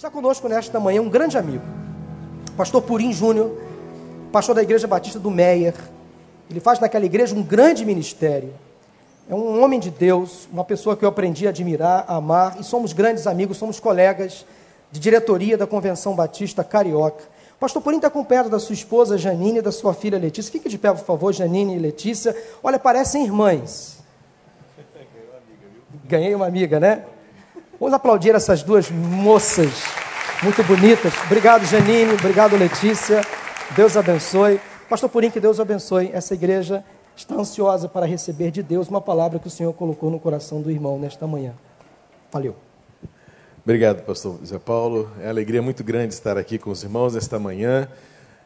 Está conosco nesta manhã um grande amigo, pastor Purim Júnior, pastor da Igreja Batista do Meier. Ele faz naquela igreja um grande ministério. É um homem de Deus, uma pessoa que eu aprendi a admirar, a amar, e somos grandes amigos, somos colegas de diretoria da Convenção Batista Carioca. Pastor Purim está com perto da sua esposa Janine e da sua filha Letícia. Fique de pé, por favor, Janine e Letícia. Olha, parecem irmãs. Ganhei uma amiga, né? Vamos aplaudir essas duas moças muito bonitas. Obrigado, Janine. Obrigado, Letícia. Deus abençoe. Pastor Purim, que Deus abençoe. Essa igreja está ansiosa para receber de Deus uma palavra que o Senhor colocou no coração do irmão nesta manhã. Valeu. Obrigado, pastor Zé Paulo. É uma alegria muito grande estar aqui com os irmãos nesta manhã.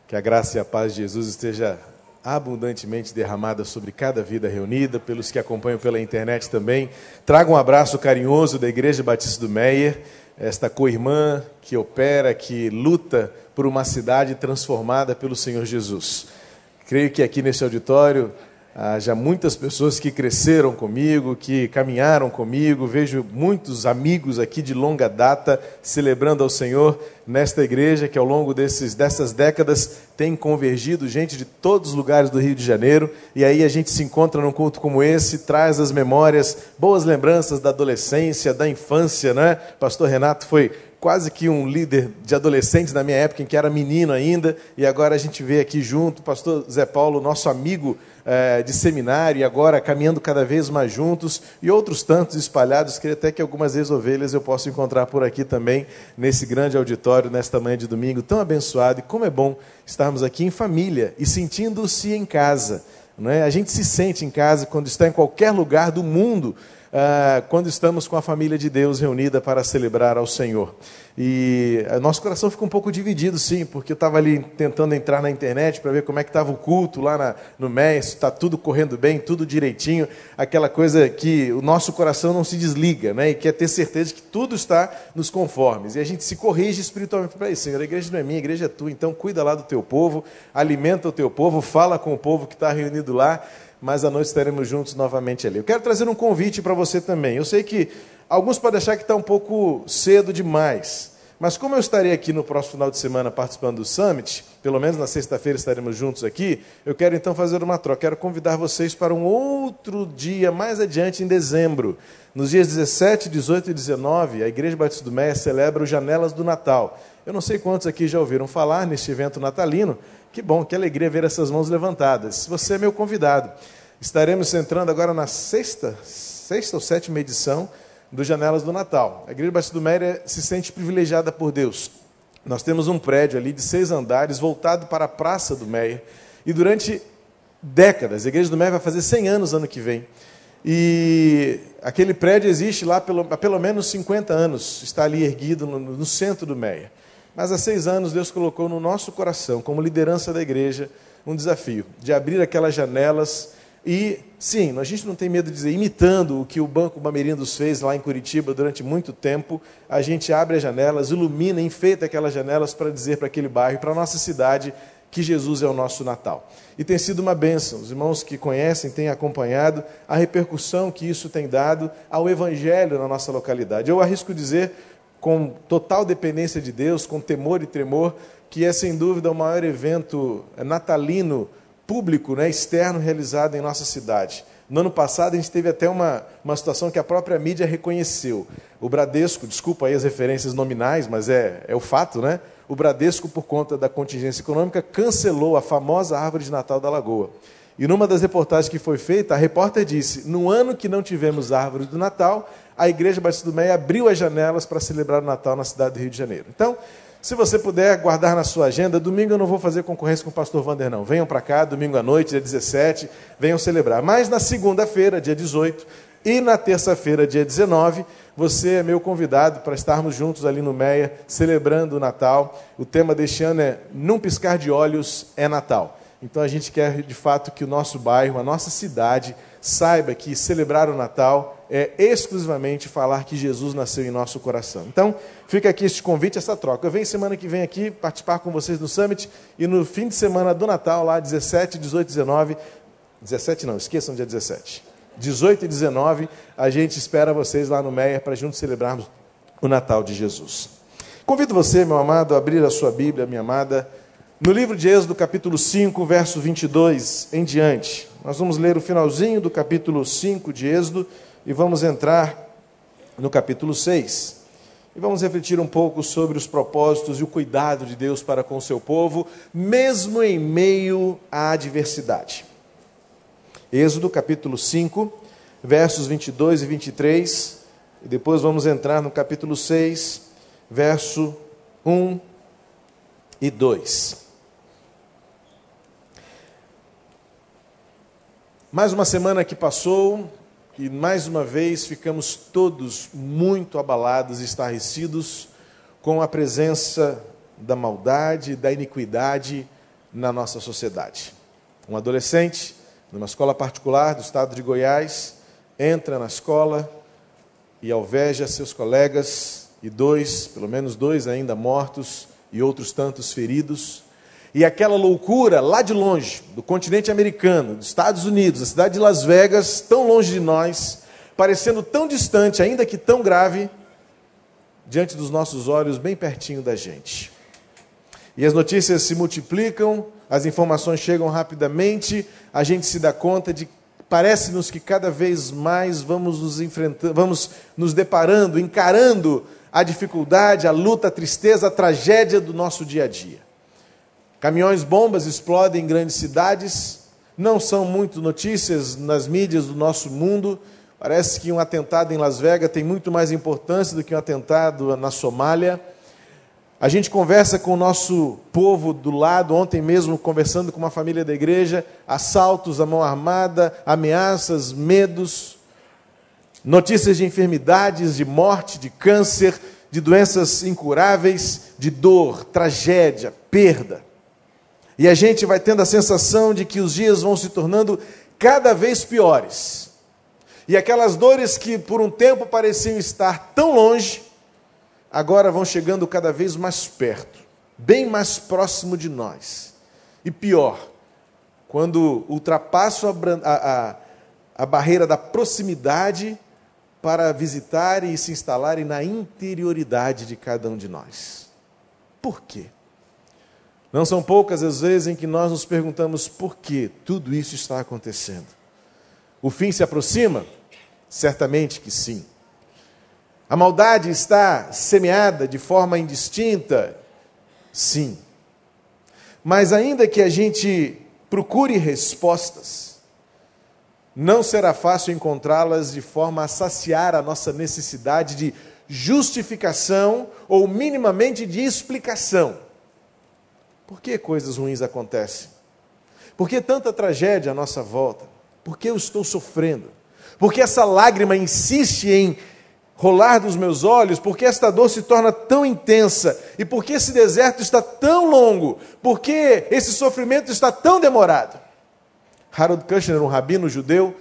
Que a graça e a paz de Jesus esteja abundantemente derramada sobre cada vida reunida, pelos que acompanham pela internet também. Trago um abraço carinhoso da Igreja Batista do Meier, esta co-irmã que opera, que luta por uma cidade transformada pelo Senhor Jesus. Creio que aqui nesse auditório há já muitas pessoas que cresceram comigo, que caminharam comigo, vejo muitos amigos aqui de longa data celebrando ao Senhor nesta igreja que ao longo desses, dessas décadas tem convergido gente de todos os lugares do Rio de Janeiro, e aí a gente se encontra num culto como esse, traz as memórias, boas lembranças da adolescência, da infância, né? Pastor Renato foi quase que um líder de adolescentes na minha época, em que era menino ainda, e agora a gente vê aqui junto, pastor Zé Paulo, nosso amigo é, de seminário, e agora caminhando cada vez mais juntos, e outros tantos espalhados, queria até que algumas vezes ovelhas eu possa encontrar por aqui também, nesse grande auditório, nesta manhã de domingo, tão abençoado, e como é bom estarmos aqui em família, e sentindo-se em casa. Não é? A gente se sente em casa quando está em qualquer lugar do mundo, ah, quando estamos com a família de Deus reunida para celebrar ao Senhor. E uh, nosso coração fica um pouco dividido, sim, porque eu estava ali tentando entrar na internet para ver como é que estava o culto lá na, no MES, está tudo correndo bem, tudo direitinho, aquela coisa que o nosso coração não se desliga, né? E quer ter certeza que tudo está nos conformes. E a gente se corrige espiritualmente para isso, Senhor, a igreja não é minha, a igreja é tua, então cuida lá do teu povo, alimenta o teu povo, fala com o povo que está reunido lá mas à noite estaremos juntos novamente ali. Eu quero trazer um convite para você também. Eu sei que alguns podem achar que está um pouco cedo demais, mas como eu estarei aqui no próximo final de semana participando do Summit, pelo menos na sexta-feira estaremos juntos aqui, eu quero então fazer uma troca. Quero convidar vocês para um outro dia mais adiante em dezembro. Nos dias 17, 18 e 19, a Igreja Batista do Meia celebra os Janelas do Natal. Eu não sei quantos aqui já ouviram falar neste evento natalino, que bom, que alegria ver essas mãos levantadas. Você é meu convidado. Estaremos entrando agora na sexta, sexta ou sétima edição do Janelas do Natal. A Igreja Batista do Méria se sente privilegiada por Deus. Nós temos um prédio ali de seis andares voltado para a Praça do Meia. E durante décadas, a Igreja do Meia vai fazer 100 anos ano que vem. E aquele prédio existe lá pelo, há pelo menos 50 anos, está ali erguido no, no centro do Meia. Mas há seis anos Deus colocou no nosso coração, como liderança da igreja, um desafio de abrir aquelas janelas e, sim, a gente não tem medo de dizer, imitando o que o Banco Bamerindos fez lá em Curitiba durante muito tempo, a gente abre as janelas, ilumina, enfeita aquelas janelas para dizer para aquele bairro, para a nossa cidade, que Jesus é o nosso Natal. E tem sido uma bênção. Os irmãos que conhecem têm acompanhado a repercussão que isso tem dado ao Evangelho na nossa localidade. Eu arrisco dizer com total dependência de Deus, com temor e tremor, que é sem dúvida o maior evento natalino público, né, externo, realizado em nossa cidade. No ano passado, a gente teve até uma, uma situação que a própria mídia reconheceu. O Bradesco, desculpa aí as referências nominais, mas é, é o fato, né? O Bradesco, por conta da contingência econômica, cancelou a famosa árvore de Natal da Lagoa. E numa das reportagens que foi feita, a repórter disse: no ano que não tivemos árvore do Natal, a Igreja Batista do Meia abriu as janelas para celebrar o Natal na cidade do Rio de Janeiro. Então, se você puder guardar na sua agenda, domingo eu não vou fazer concorrência com o pastor Vander, não. Venham para cá, domingo à noite, dia 17, venham celebrar. Mas na segunda-feira, dia 18, e na terça-feira, dia 19, você é meu convidado para estarmos juntos ali no Meia, celebrando o Natal. O tema deste ano é Num Piscar de Olhos é Natal. Então a gente quer de fato que o nosso bairro, a nossa cidade, saiba que celebrar o Natal é exclusivamente falar que Jesus nasceu em nosso coração. Então, fica aqui este convite, essa troca. Eu venho semana que vem aqui participar com vocês do Summit e no fim de semana do Natal, lá 17, 18, 19. 17 não, esqueçam dia 17. 18 e 19, a gente espera vocês lá no Meia para juntos celebrarmos o Natal de Jesus. Convido você, meu amado, a abrir a sua Bíblia, minha amada, no livro de Êxodo, capítulo 5, verso 22 em diante. Nós vamos ler o finalzinho do capítulo 5 de Êxodo e vamos entrar no capítulo 6. E vamos refletir um pouco sobre os propósitos e o cuidado de Deus para com o seu povo, mesmo em meio à adversidade. Êxodo capítulo 5, versos 22 e 23, e depois vamos entrar no capítulo 6, verso 1 e 2. Mais uma semana que passou, e mais uma vez ficamos todos muito abalados e estarrecidos com a presença da maldade, da iniquidade na nossa sociedade. Um adolescente, numa escola particular do estado de Goiás, entra na escola e alveja seus colegas e dois, pelo menos dois ainda mortos e outros tantos feridos. E aquela loucura lá de longe, do continente americano, dos Estados Unidos, a cidade de Las Vegas, tão longe de nós, parecendo tão distante, ainda que tão grave, diante dos nossos olhos, bem pertinho da gente. E as notícias se multiplicam, as informações chegam rapidamente, a gente se dá conta de parece-nos que cada vez mais vamos nos enfrentando, vamos nos deparando, encarando a dificuldade, a luta, a tristeza, a tragédia do nosso dia a dia. Caminhões bombas explodem em grandes cidades, não são muito notícias nas mídias do nosso mundo. Parece que um atentado em Las Vegas tem muito mais importância do que um atentado na Somália. A gente conversa com o nosso povo do lado, ontem mesmo conversando com uma família da igreja, assaltos à mão armada, ameaças, medos, notícias de enfermidades, de morte, de câncer, de doenças incuráveis, de dor, tragédia, perda. E a gente vai tendo a sensação de que os dias vão se tornando cada vez piores. E aquelas dores que por um tempo pareciam estar tão longe, agora vão chegando cada vez mais perto, bem mais próximo de nós. E pior, quando ultrapasso a, a, a barreira da proximidade para visitar e se instalarem na interioridade de cada um de nós. Por quê? Não são poucas as vezes em que nós nos perguntamos por que tudo isso está acontecendo. O fim se aproxima? Certamente que sim. A maldade está semeada de forma indistinta? Sim. Mas ainda que a gente procure respostas, não será fácil encontrá-las de forma a saciar a nossa necessidade de justificação ou minimamente de explicação por que coisas ruins acontecem? Por que tanta tragédia à nossa volta? Por que eu estou sofrendo? Por que essa lágrima insiste em rolar dos meus olhos? Por que esta dor se torna tão intensa? E por que esse deserto está tão longo? Por que esse sofrimento está tão demorado? Harold Kushner, um rabino judeu,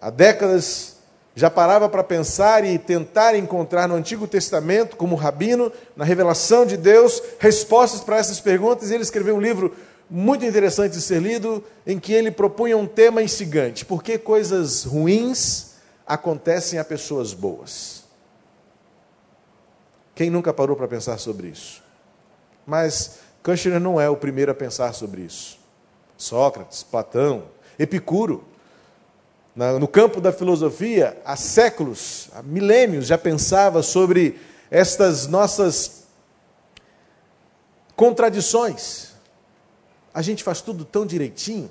há décadas já parava para pensar e tentar encontrar no Antigo Testamento, como rabino, na revelação de Deus, respostas para essas perguntas, e ele escreveu um livro muito interessante de ser lido, em que ele propunha um tema instigante: por que coisas ruins acontecem a pessoas boas? Quem nunca parou para pensar sobre isso? Mas Kushner não é o primeiro a pensar sobre isso. Sócrates, Platão, Epicuro, no campo da filosofia, há séculos, há milênios, já pensava sobre estas nossas contradições. A gente faz tudo tão direitinho.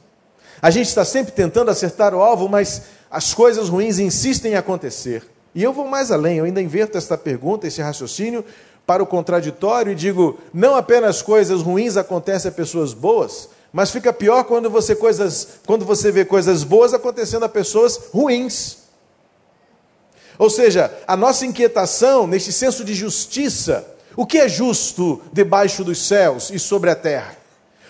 A gente está sempre tentando acertar o alvo, mas as coisas ruins insistem em acontecer. E eu vou mais além, eu ainda inverto esta pergunta, esse raciocínio, para o contraditório e digo: não apenas coisas ruins acontecem a pessoas boas, mas fica pior quando você, coisas, quando você vê coisas boas acontecendo a pessoas ruins. Ou seja, a nossa inquietação neste senso de justiça, o que é justo debaixo dos céus e sobre a terra?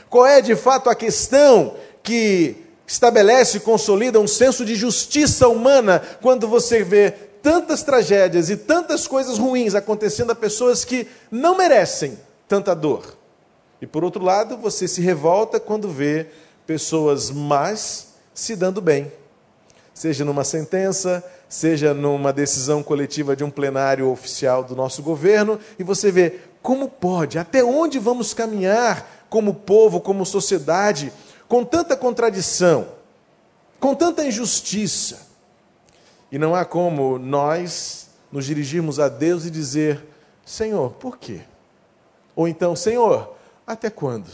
Qual é de fato a questão que estabelece e consolida um senso de justiça humana quando você vê tantas tragédias e tantas coisas ruins acontecendo a pessoas que não merecem tanta dor? E por outro lado, você se revolta quando vê pessoas más se dando bem. Seja numa sentença, seja numa decisão coletiva de um plenário oficial do nosso governo, e você vê Como pode? Até onde vamos caminhar como povo, como sociedade, com tanta contradição, com tanta injustiça? E não há como nós nos dirigirmos a Deus e dizer: Senhor, por quê? Ou então, Senhor, até quando?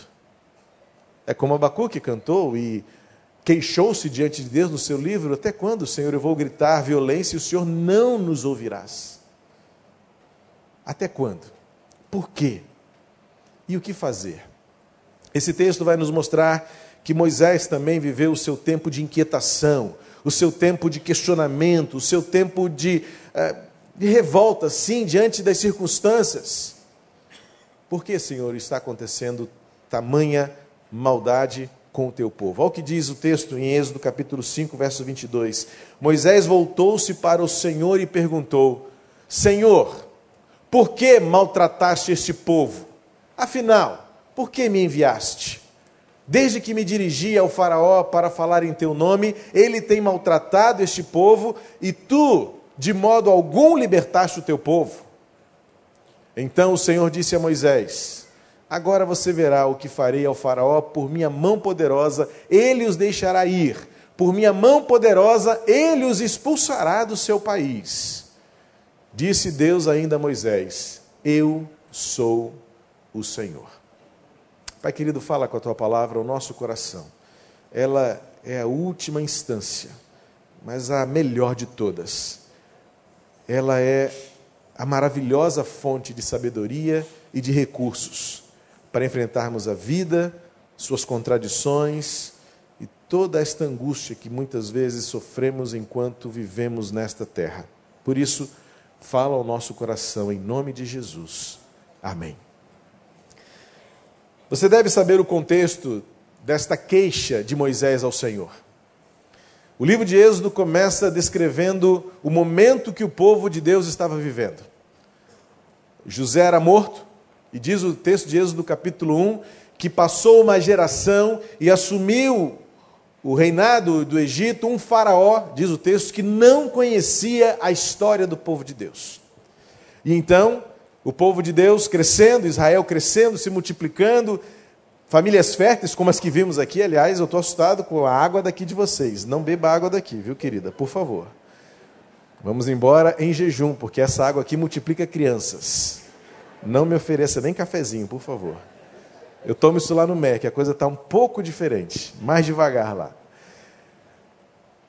É como Abacuque cantou e queixou-se diante de Deus no seu livro: Até quando, Senhor, eu vou gritar violência e o Senhor não nos ouvirás? Até quando? Por quê? E o que fazer? Esse texto vai nos mostrar que Moisés também viveu o seu tempo de inquietação, o seu tempo de questionamento, o seu tempo de, eh, de revolta, sim, diante das circunstâncias. Por que, Senhor, está acontecendo tamanha maldade com o teu povo? Olha o que diz o texto em Êxodo capítulo 5, verso 22. Moisés voltou-se para o Senhor e perguntou: Senhor, por que maltrataste este povo? Afinal, por que me enviaste? Desde que me dirigi ao Faraó para falar em teu nome, ele tem maltratado este povo e tu, de modo algum, libertaste o teu povo. Então o Senhor disse a Moisés: Agora você verá o que farei ao Faraó por minha mão poderosa, ele os deixará ir. Por minha mão poderosa, ele os expulsará do seu país. Disse Deus ainda a Moisés: Eu sou o Senhor. Pai querido, fala com a tua palavra ao nosso coração. Ela é a última instância, mas a melhor de todas. Ela é a maravilhosa fonte de sabedoria e de recursos para enfrentarmos a vida, suas contradições e toda esta angústia que muitas vezes sofremos enquanto vivemos nesta terra. Por isso, fala ao nosso coração em nome de Jesus. Amém. Você deve saber o contexto desta queixa de Moisés ao Senhor. O livro de Êxodo começa descrevendo o momento que o povo de Deus estava vivendo. José era morto, e diz o texto de Êxodo capítulo 1 que passou uma geração e assumiu o reinado do Egito um faraó, diz o texto, que não conhecia a história do povo de Deus. E então, o povo de Deus crescendo, Israel crescendo, se multiplicando, famílias férteis como as que vimos aqui. Aliás, eu estou assustado com a água daqui de vocês. Não beba água daqui, viu, querida? Por favor. Vamos embora em jejum, porque essa água aqui multiplica crianças. Não me ofereça nem cafezinho, por favor. Eu tomo isso lá no MEC, a coisa está um pouco diferente, mais devagar lá.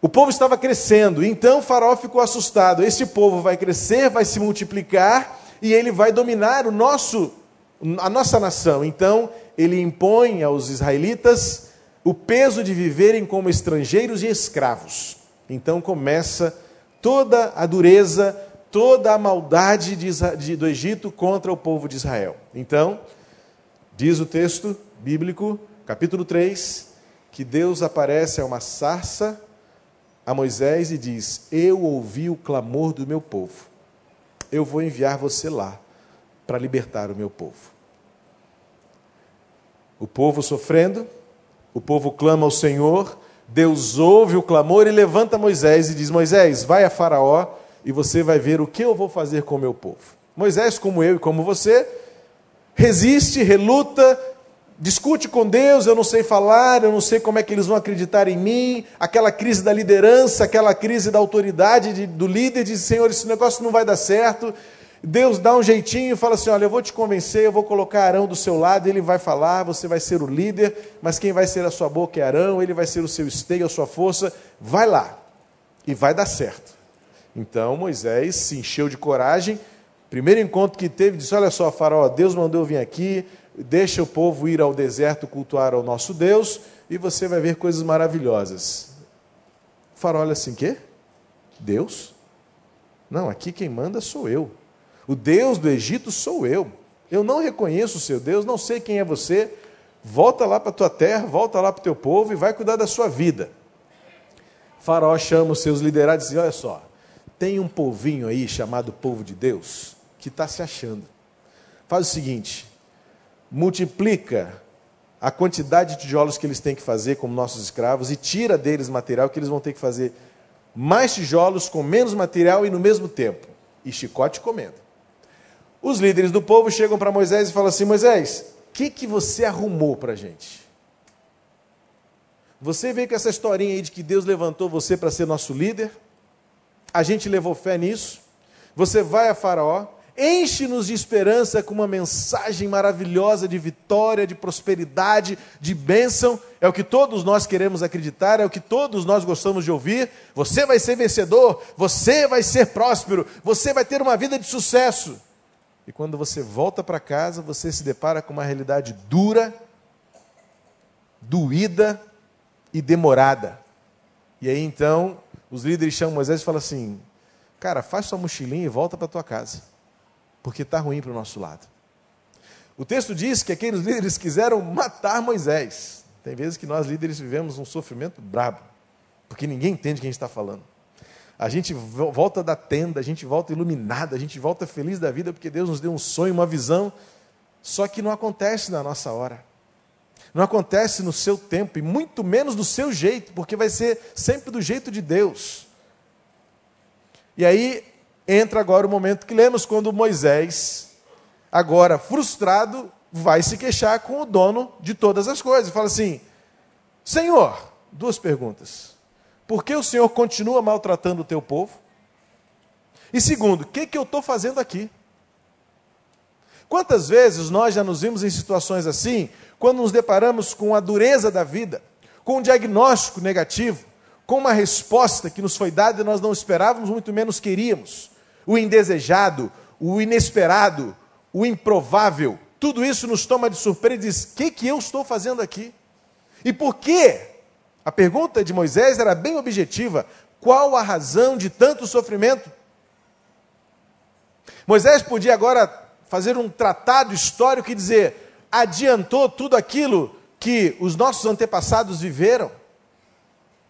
O povo estava crescendo, então o faraó ficou assustado. Esse povo vai crescer, vai se multiplicar e ele vai dominar o nosso, a nossa nação. Então ele impõe aos israelitas o peso de viverem como estrangeiros e escravos. Então começa toda a dureza, toda a maldade de, de, do Egito contra o povo de Israel. Então, diz o texto bíblico, capítulo 3, que Deus aparece a uma sarça a Moisés e diz: Eu ouvi o clamor do meu povo, eu vou enviar você lá para libertar o meu povo. O povo sofrendo, o povo clama ao Senhor, Deus ouve o clamor e levanta Moisés e diz: Moisés, vai a Faraó e você vai ver o que eu vou fazer com o meu povo. Moisés, como eu e como você, resiste, reluta, discute com Deus, eu não sei falar, eu não sei como é que eles vão acreditar em mim, aquela crise da liderança, aquela crise da autoridade de, do líder, diz, Senhor, esse negócio não vai dar certo. Deus dá um jeitinho e fala assim: olha, eu vou te convencer, eu vou colocar Arão do seu lado, ele vai falar, você vai ser o líder, mas quem vai ser a sua boca é Arão, ele vai ser o seu esteio, a sua força, vai lá, e vai dar certo. Então Moisés se encheu de coragem. Primeiro encontro que teve, disse: Olha só, Faraó, Deus mandou eu vir aqui, deixa o povo ir ao deserto cultuar ao nosso Deus e você vai ver coisas maravilhosas. O faraó olha assim: quê? Deus? Não, aqui quem manda sou eu. O Deus do Egito sou eu. Eu não reconheço o seu Deus, não sei quem é você. Volta lá para a tua terra, volta lá para o teu povo e vai cuidar da sua vida. O faraó chama os seus liderados e diz: Olha só, tem um povinho aí chamado povo de Deus que está se achando. Faz o seguinte: multiplica a quantidade de tijolos que eles têm que fazer como nossos escravos e tira deles material que eles vão ter que fazer mais tijolos com menos material e no mesmo tempo. E chicote comendo. Os líderes do povo chegam para Moisés e falam assim: Moisés, o que, que você arrumou para a gente? Você veio com essa historinha aí de que Deus levantou você para ser nosso líder, a gente levou fé nisso. Você vai a Faraó, enche-nos de esperança com uma mensagem maravilhosa de vitória, de prosperidade, de bênção. É o que todos nós queremos acreditar, é o que todos nós gostamos de ouvir. Você vai ser vencedor, você vai ser próspero, você vai ter uma vida de sucesso. E quando você volta para casa, você se depara com uma realidade dura, doída e demorada. E aí então, os líderes chamam Moisés e falam assim: Cara, faz sua mochilinha e volta para tua casa, porque está ruim para o nosso lado. O texto diz que aqueles líderes quiseram matar Moisés. Tem vezes que nós líderes vivemos um sofrimento brabo, porque ninguém entende quem está falando. A gente volta da tenda, a gente volta iluminada, a gente volta feliz da vida porque Deus nos deu um sonho, uma visão, só que não acontece na nossa hora. Não acontece no seu tempo e muito menos do seu jeito, porque vai ser sempre do jeito de Deus. E aí entra agora o momento que lemos quando Moisés, agora frustrado, vai se queixar com o dono de todas as coisas. Fala assim: Senhor, duas perguntas. Por que o Senhor continua maltratando o teu povo? E segundo, o que, que eu estou fazendo aqui? Quantas vezes nós já nos vimos em situações assim, quando nos deparamos com a dureza da vida, com um diagnóstico negativo, com uma resposta que nos foi dada e nós não esperávamos, muito menos queríamos, o indesejado, o inesperado, o improvável, tudo isso nos toma de surpresa e diz: o que, que eu estou fazendo aqui? E por quê? A pergunta de Moisés era bem objetiva: qual a razão de tanto sofrimento? Moisés podia agora fazer um tratado histórico e dizer: adiantou tudo aquilo que os nossos antepassados viveram.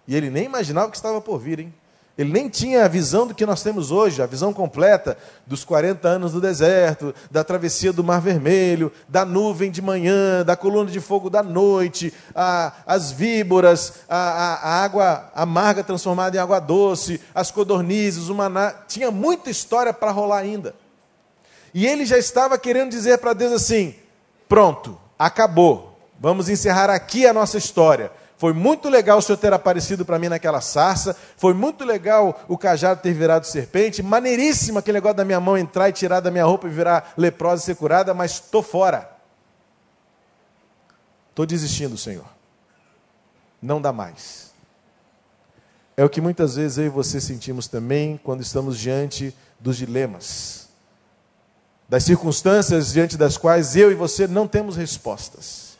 E ele nem imaginava o que estava por vir, hein? Ele nem tinha a visão do que nós temos hoje, a visão completa dos 40 anos do deserto, da travessia do Mar Vermelho, da nuvem de manhã, da coluna de fogo da noite, a, as víboras, a, a, a, água amarga transformada em água doce, as codornizes, o maná. Tinha muita história para rolar ainda. E ele já estava querendo dizer para Deus assim: pronto, acabou, vamos encerrar aqui a nossa história. Foi muito legal o Senhor ter aparecido para mim naquela sarça. Foi muito legal o cajado ter virado serpente. Maneiríssimo aquele negócio da minha mão entrar e tirar da minha roupa e virar leprosa e ser curada, mas estou fora. Estou desistindo, Senhor. Não dá mais. É o que muitas vezes eu e você sentimos também quando estamos diante dos dilemas, das circunstâncias diante das quais eu e você não temos respostas.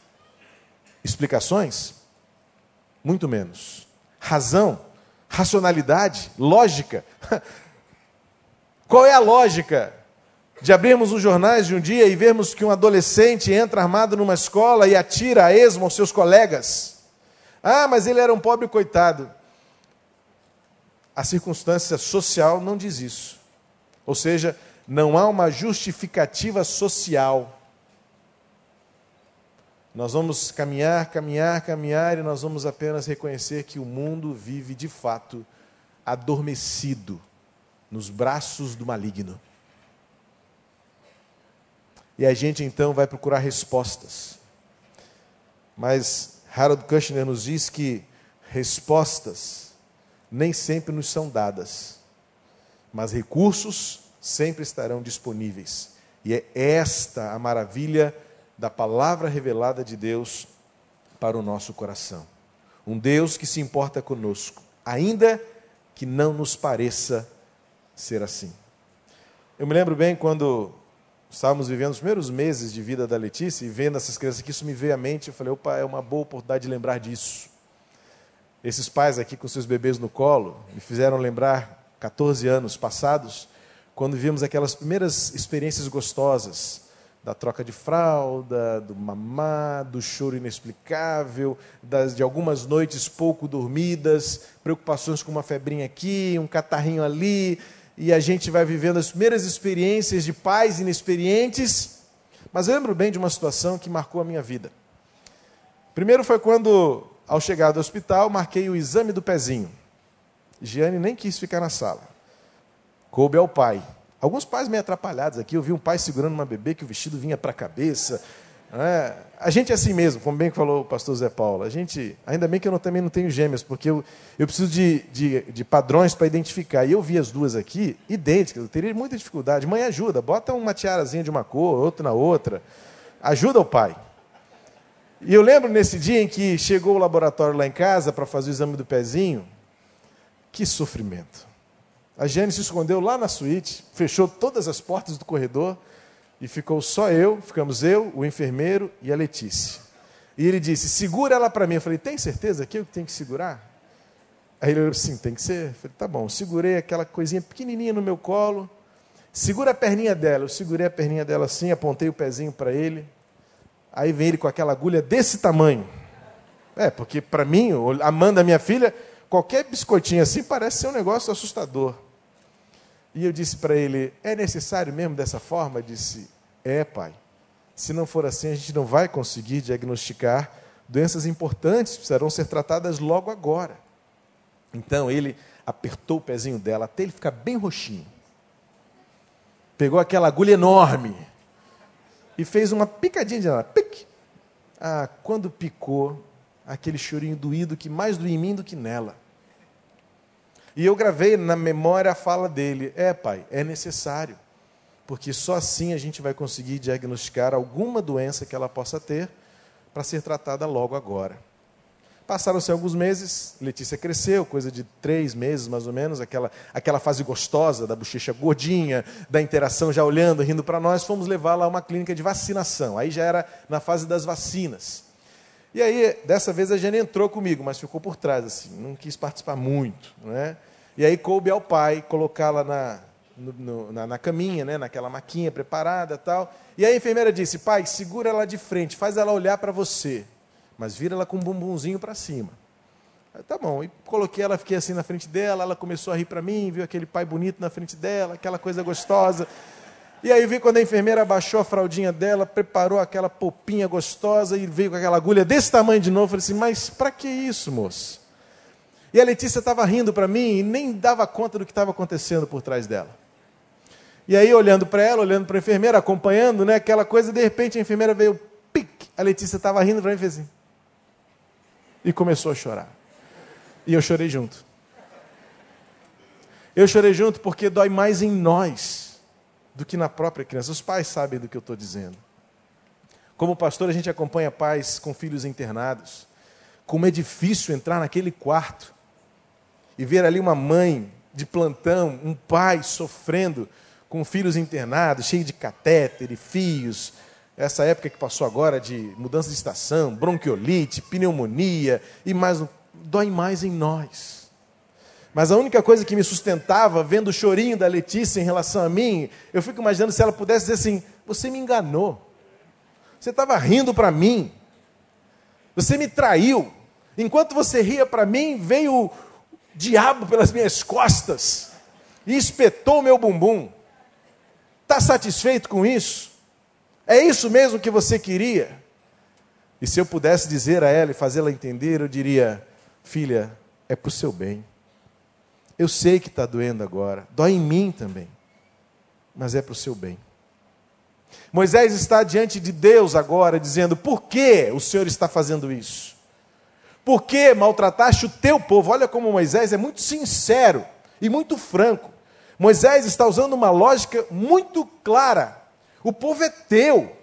Explicações? Muito menos. Razão, racionalidade, lógica. Qual é a lógica de abrirmos os jornais de um dia e vermos que um adolescente entra armado numa escola e atira a esmo aos seus colegas? Ah, mas ele era um pobre coitado. A circunstância social não diz isso. Ou seja, não há uma justificativa social nós vamos caminhar, caminhar, caminhar e nós vamos apenas reconhecer que o mundo vive de fato adormecido nos braços do maligno. E a gente então vai procurar respostas. Mas Harold Kushner nos diz que respostas nem sempre nos são dadas, mas recursos sempre estarão disponíveis. E é esta a maravilha da palavra revelada de Deus para o nosso coração. Um Deus que se importa conosco, ainda que não nos pareça ser assim. Eu me lembro bem quando estávamos vivendo os primeiros meses de vida da Letícia e vendo essas crianças aqui, isso me veio à mente. Eu falei, opa, é uma boa oportunidade de lembrar disso. Esses pais aqui com seus bebês no colo me fizeram lembrar 14 anos passados, quando vimos aquelas primeiras experiências gostosas da troca de fralda, do mamá, do choro inexplicável, das, de algumas noites pouco dormidas, preocupações com uma febrinha aqui, um catarrinho ali, e a gente vai vivendo as primeiras experiências de pais inexperientes. Mas eu lembro bem de uma situação que marcou a minha vida. Primeiro foi quando, ao chegar do hospital, marquei o exame do pezinho. Giane nem quis ficar na sala. Coube ao pai. Alguns pais meio atrapalhados aqui. Eu vi um pai segurando uma bebê que o vestido vinha para a cabeça. É, a gente é assim mesmo, como bem falou o pastor Zé Paulo. A gente, ainda bem que eu não, também não tenho gêmeas, porque eu, eu preciso de, de, de padrões para identificar. E eu vi as duas aqui, idênticas, eu teria muita dificuldade. Mãe, ajuda, bota uma tiarazinha de uma cor, outra na outra. Ajuda o pai. E eu lembro nesse dia em que chegou o laboratório lá em casa para fazer o exame do pezinho, que sofrimento. A Jane se escondeu lá na suíte, fechou todas as portas do corredor e ficou só eu, ficamos eu, o enfermeiro e a Letícia. E ele disse: segura ela para mim. Eu falei: tem certeza que eu tenho que segurar? Aí ele falou assim: tem que ser. Eu falei: tá bom. Segurei aquela coisinha pequenininha no meu colo. Segura a perninha dela. Eu segurei a perninha dela assim, apontei o pezinho para ele. Aí vem ele com aquela agulha desse tamanho. É, porque para mim, Amanda, minha filha, qualquer biscoitinho assim parece ser um negócio assustador. E eu disse para ele: É necessário mesmo dessa forma? Ele disse: É, pai. Se não for assim, a gente não vai conseguir diagnosticar doenças importantes, precisarão ser tratadas logo agora. Então ele apertou o pezinho dela até ele ficar bem roxinho. Pegou aquela agulha enorme e fez uma picadinha de nada. Pic! Ah, quando picou, aquele chorinho doído que mais doía em mim do que nela. E eu gravei na memória a fala dele: É, pai, é necessário, porque só assim a gente vai conseguir diagnosticar alguma doença que ela possa ter para ser tratada logo agora. Passaram-se alguns meses, Letícia cresceu, coisa de três meses mais ou menos, aquela, aquela fase gostosa da bochecha gordinha, da interação já olhando, rindo para nós, fomos levá-la a uma clínica de vacinação. Aí já era na fase das vacinas. E aí, dessa vez, a Jane entrou comigo, mas ficou por trás, assim, não quis participar muito. Né? E aí coube ao pai colocá-la na, na, na, caminha, né, naquela maquinha preparada tal. E a enfermeira disse: pai, segura ela de frente, faz ela olhar para você, mas vira ela com o um bumbumzinho para cima. Aí, tá bom, e coloquei ela, fiquei assim na frente dela, ela começou a rir para mim, viu aquele pai bonito na frente dela, aquela coisa gostosa. E aí vi quando a enfermeira abaixou a fraldinha dela, preparou aquela popinha gostosa e veio com aquela agulha desse tamanho de novo. Falei assim, mas para que isso, moço? E a Letícia estava rindo para mim e nem dava conta do que estava acontecendo por trás dela. E aí, olhando para ela, olhando para a enfermeira, acompanhando, né, aquela coisa, de repente a enfermeira veio, pique, a Letícia estava rindo para mim e fez assim. E começou a chorar. E eu chorei junto. Eu chorei junto porque dói mais em nós do que na própria criança. Os pais sabem do que eu estou dizendo. Como pastor, a gente acompanha pais com filhos internados. Como é difícil entrar naquele quarto e ver ali uma mãe de plantão, um pai sofrendo com filhos internados, cheio de catéter e fios. Essa época que passou agora de mudança de estação, bronquiolite, pneumonia e mais dói mais em nós. Mas a única coisa que me sustentava, vendo o chorinho da Letícia em relação a mim, eu fico imaginando se ela pudesse dizer assim: Você me enganou. Você estava rindo para mim. Você me traiu. Enquanto você ria para mim, veio diabo pelas minhas costas e espetou meu bumbum. Está satisfeito com isso? É isso mesmo que você queria? E se eu pudesse dizer a ela e fazê-la entender, eu diria: Filha, é para o seu bem. Eu sei que está doendo agora, dói em mim também, mas é para o seu bem. Moisés está diante de Deus agora, dizendo: Por que o Senhor está fazendo isso? Por que maltrataste o teu povo? Olha como Moisés é muito sincero e muito franco. Moisés está usando uma lógica muito clara. O povo é teu.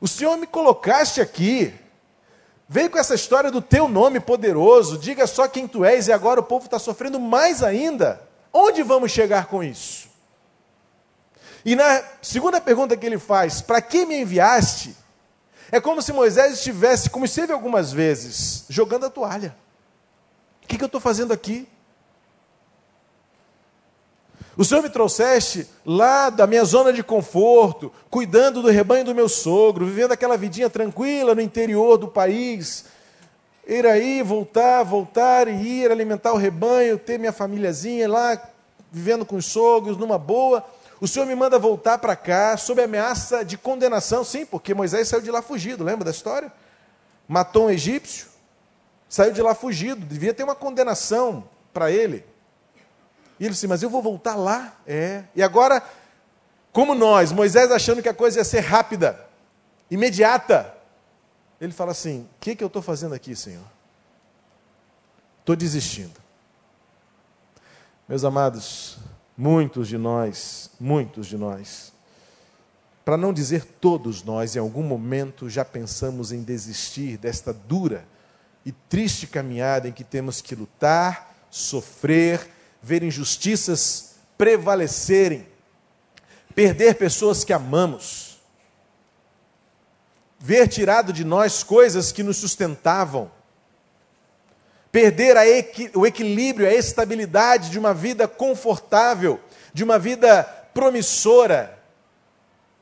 O Senhor me colocaste aqui. Veio com essa história do teu nome poderoso. Diga só quem tu és e agora o povo está sofrendo mais ainda. Onde vamos chegar com isso? E na segunda pergunta que ele faz, para que me enviaste? É como se Moisés estivesse, como esteve algumas vezes, jogando a toalha. O que, que eu estou fazendo aqui? O Senhor me trouxeste lá da minha zona de conforto, cuidando do rebanho do meu sogro, vivendo aquela vidinha tranquila no interior do país. Ir aí, voltar, voltar e ir alimentar o rebanho, ter minha famíliazinha lá, vivendo com os sogros, numa boa. O Senhor me manda voltar para cá sob ameaça de condenação, sim, porque Moisés saiu de lá fugido, lembra da história? Matou um egípcio, saiu de lá fugido, devia ter uma condenação para ele. E ele disse: Mas eu vou voltar lá? É. E agora como nós, Moisés achando que a coisa ia ser rápida, imediata. Ele fala assim: O que, que eu estou fazendo aqui, Senhor? Estou desistindo. Meus amados, muitos de nós, muitos de nós, para não dizer todos nós, em algum momento já pensamos em desistir desta dura e triste caminhada em que temos que lutar, sofrer, ver injustiças prevalecerem, perder pessoas que amamos, ver tirado de nós coisas que nos sustentavam, perder equi o equilíbrio, a estabilidade de uma vida confortável, de uma vida promissora,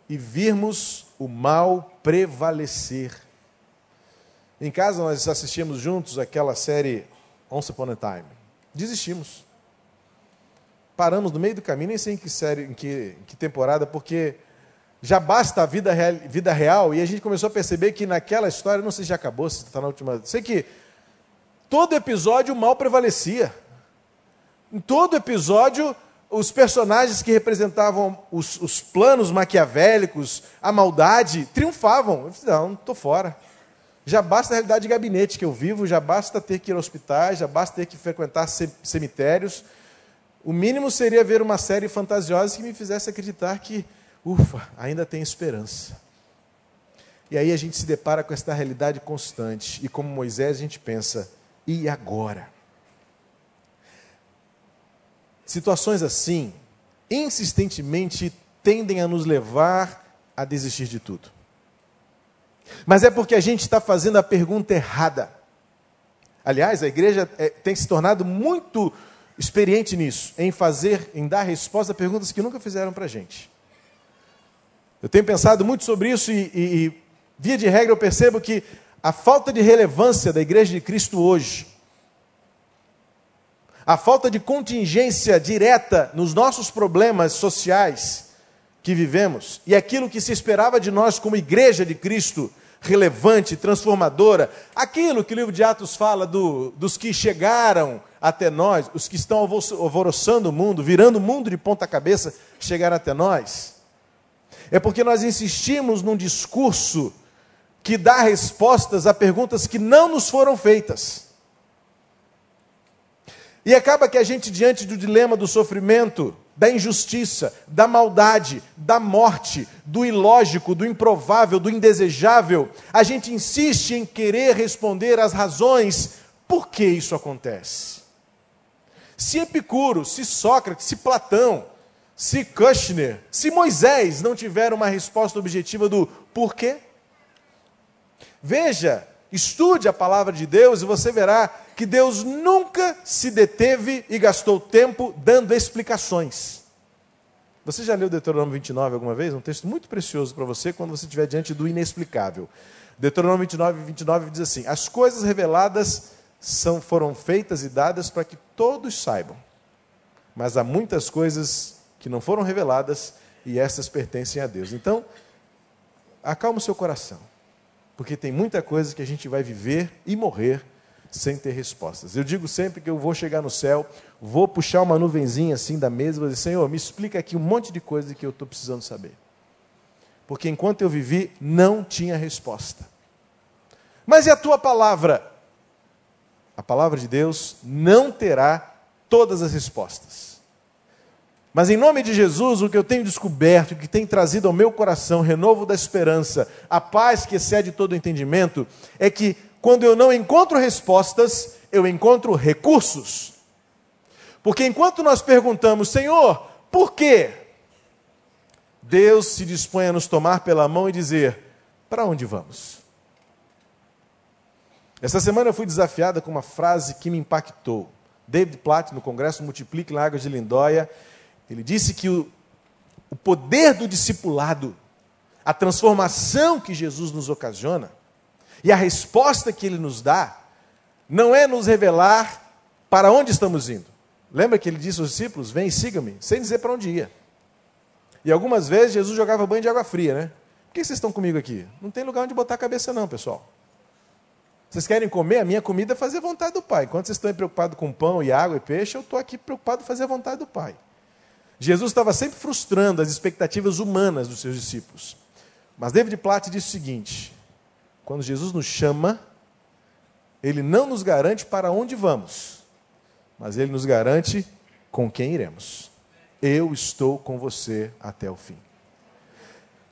e virmos o mal prevalecer. Em casa nós assistimos juntos aquela série Once Upon a Time. Desistimos. Paramos no meio do caminho, nem sei em que série, em que, em que temporada, porque já basta a vida real, vida real, e a gente começou a perceber que naquela história, não sei se já acabou, se está na última. Sei que todo episódio o mal prevalecia. Em todo episódio, os personagens que representavam os, os planos maquiavélicos, a maldade, triunfavam. Eu disse, não, estou fora. Já basta a realidade de gabinete que eu vivo, já basta ter que ir a hospitais, já basta ter que frequentar cemitérios. O mínimo seria ver uma série fantasiosa que me fizesse acreditar que, ufa, ainda tem esperança. E aí a gente se depara com esta realidade constante. E como Moisés, a gente pensa: e agora? Situações assim, insistentemente, tendem a nos levar a desistir de tudo. Mas é porque a gente está fazendo a pergunta errada. Aliás, a igreja é, tem se tornado muito experiente nisso, em fazer, em dar resposta a perguntas que nunca fizeram para a gente. Eu tenho pensado muito sobre isso e, e, e, via de regra, eu percebo que a falta de relevância da igreja de Cristo hoje, a falta de contingência direta nos nossos problemas sociais que vivemos e aquilo que se esperava de nós como igreja de Cristo, relevante, transformadora, aquilo que o livro de Atos fala do, dos que chegaram até nós, os que estão alvoroçando o mundo, virando o mundo de ponta cabeça, chegaram até nós. É porque nós insistimos num discurso que dá respostas a perguntas que não nos foram feitas. E acaba que a gente, diante do dilema do sofrimento, da injustiça, da maldade, da morte, do ilógico, do improvável, do indesejável, a gente insiste em querer responder às razões por que isso acontece. Se Epicuro, se Sócrates, se Platão, se Kushner, se Moisés não tiveram uma resposta objetiva do porquê, veja, estude a palavra de Deus e você verá que Deus nunca se deteve e gastou tempo dando explicações. Você já leu Deuteronômio 29 alguma vez? Um texto muito precioso para você quando você estiver diante do inexplicável. Deuteronômio 29, 29 diz assim: As coisas reveladas são, foram feitas e dadas para que todos saibam, mas há muitas coisas que não foram reveladas e essas pertencem a Deus. Então, acalma o seu coração, porque tem muita coisa que a gente vai viver e morrer sem ter respostas. Eu digo sempre que eu vou chegar no céu, vou puxar uma nuvenzinha assim da mesa e vou dizer: Senhor, me explica aqui um monte de coisa que eu estou precisando saber. Porque enquanto eu vivi, não tinha resposta. Mas e a tua palavra? A palavra de Deus não terá todas as respostas. Mas em nome de Jesus, o que eu tenho descoberto, o que tem trazido ao meu coração renovo da esperança, a paz que excede todo entendimento, é que quando eu não encontro respostas, eu encontro recursos. Porque enquanto nós perguntamos, Senhor, por quê? Deus se dispõe a nos tomar pela mão e dizer: para onde vamos? Essa semana eu fui desafiada com uma frase que me impactou. David Platt, no Congresso Multiplique em Águas de Lindóia, ele disse que o, o poder do discipulado, a transformação que Jesus nos ocasiona, e a resposta que ele nos dá não é nos revelar para onde estamos indo. Lembra que ele disse aos discípulos: Vem, siga-me, sem dizer para onde ia. E algumas vezes Jesus jogava banho de água fria, né? Por que vocês estão comigo aqui? Não tem lugar onde botar a cabeça, não, pessoal. Vocês querem comer? A minha comida é fazer a vontade do Pai. Enquanto vocês estão preocupados com pão e água e peixe, eu estou aqui preocupado em fazer a vontade do Pai. Jesus estava sempre frustrando as expectativas humanas dos seus discípulos. Mas David Platt disse o seguinte: quando Jesus nos chama, ele não nos garante para onde vamos, mas ele nos garante com quem iremos. Eu estou com você até o fim.